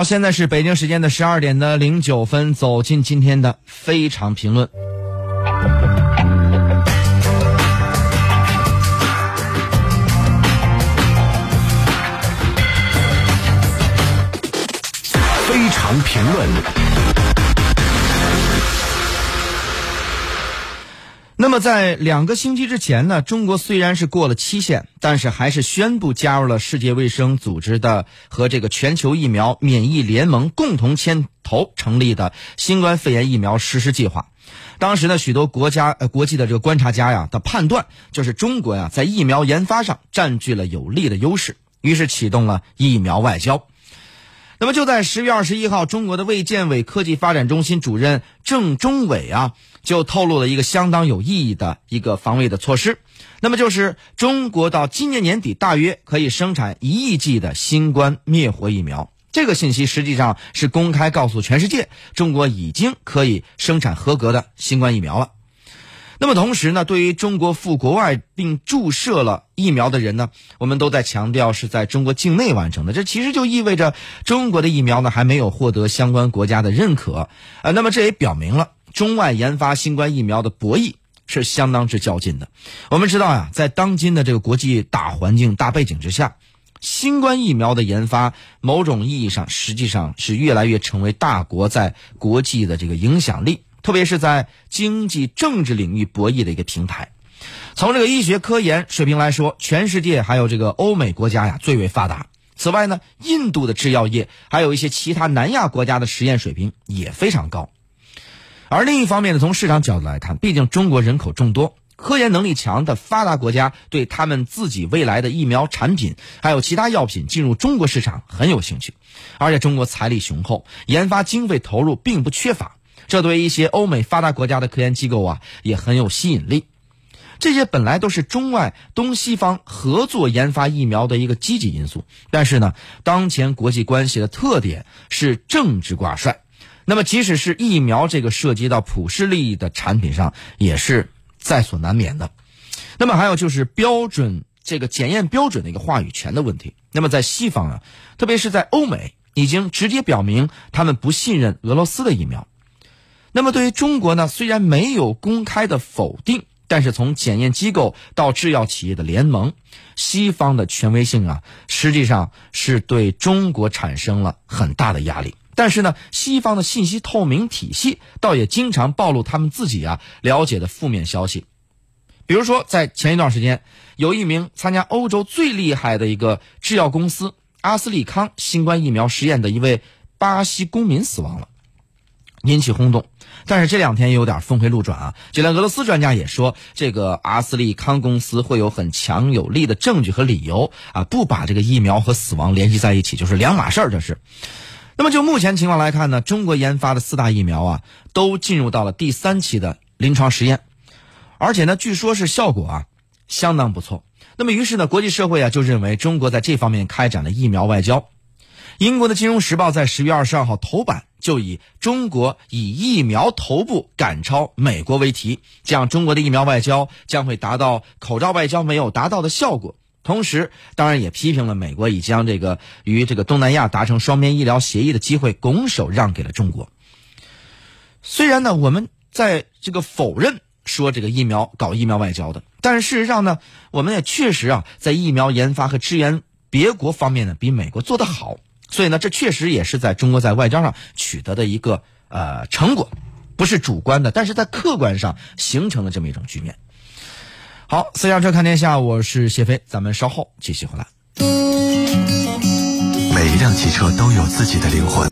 好，现在是北京时间的十二点的零九分，走进今天的非常评论。非常评论。那么，在两个星期之前呢，中国虽然是过了期限，但是还是宣布加入了世界卫生组织的和这个全球疫苗免疫联盟共同牵头成立的新冠肺炎疫苗实施计划。当时呢，许多国家呃国际的这个观察家呀的判断就是中国呀在疫苗研发上占据了有利的优势，于是启动了疫苗外交。那么就在十月二十一号，中国的卫健委科技发展中心主任郑中伟啊，就透露了一个相当有意义的一个防卫的措施。那么就是中国到今年年底大约可以生产一亿剂的新冠灭活疫苗。这个信息实际上是公开告诉全世界，中国已经可以生产合格的新冠疫苗了。那么同时呢，对于中国赴国外并注射了疫苗的人呢，我们都在强调是在中国境内完成的。这其实就意味着中国的疫苗呢还没有获得相关国家的认可。呃，那么这也表明了中外研发新冠疫苗的博弈是相当之较劲的。我们知道呀，在当今的这个国际大环境大背景之下，新冠疫苗的研发，某种意义上实际上是越来越成为大国在国际的这个影响力。特别是在经济、政治领域博弈的一个平台。从这个医学科研水平来说，全世界还有这个欧美国家呀最为发达。此外呢，印度的制药业还有一些其他南亚国家的实验水平也非常高。而另一方面呢，从市场角度来看，毕竟中国人口众多，科研能力强的发达国家对他们自己未来的疫苗产品还有其他药品进入中国市场很有兴趣。而且中国财力雄厚，研发经费投入并不缺乏。这对一些欧美发达国家的科研机构啊也很有吸引力。这些本来都是中外东西方合作研发疫苗的一个积极因素，但是呢，当前国际关系的特点是政治挂帅。那么，即使是疫苗这个涉及到普世利益的产品上，也是在所难免的。那么，还有就是标准这个检验标准的一个话语权的问题。那么，在西方啊，特别是在欧美，已经直接表明他们不信任俄罗斯的疫苗。那么对于中国呢，虽然没有公开的否定，但是从检验机构到制药企业的联盟，西方的权威性啊，实际上是对中国产生了很大的压力。但是呢，西方的信息透明体系倒也经常暴露他们自己啊了解的负面消息。比如说，在前一段时间，有一名参加欧洲最厉害的一个制药公司阿斯利康新冠疫苗实验的一位巴西公民死亡了。引起轰动，但是这两天有点峰回路转啊！就连俄罗斯专家也说，这个阿斯利康公司会有很强有力的证据和理由啊，不把这个疫苗和死亡联系在一起，就是两码事儿。这是。那么就目前情况来看呢，中国研发的四大疫苗啊，都进入到了第三期的临床实验，而且呢，据说是效果啊相当不错。那么于是呢，国际社会啊就认为中国在这方面开展了疫苗外交。英国的《金融时报》在十月二十二号头版就以“中国以疫苗头部赶超美国”为题，讲中国的疫苗外交将会达到口罩外交没有达到的效果。同时，当然也批评了美国已将这个与这个东南亚达成双边医疗协议的机会拱手让给了中国。虽然呢，我们在这个否认说这个疫苗搞疫苗外交的，但是事实上呢，我们也确实啊，在疫苗研发和支援别国方面呢，比美国做得好。所以呢，这确实也是在中国在外交上取得的一个呃成果，不是主观的，但是在客观上形成了这么一种局面。好，私家车看天下，我是谢飞，咱们稍后继续回来。每一辆汽车都有自己的灵魂。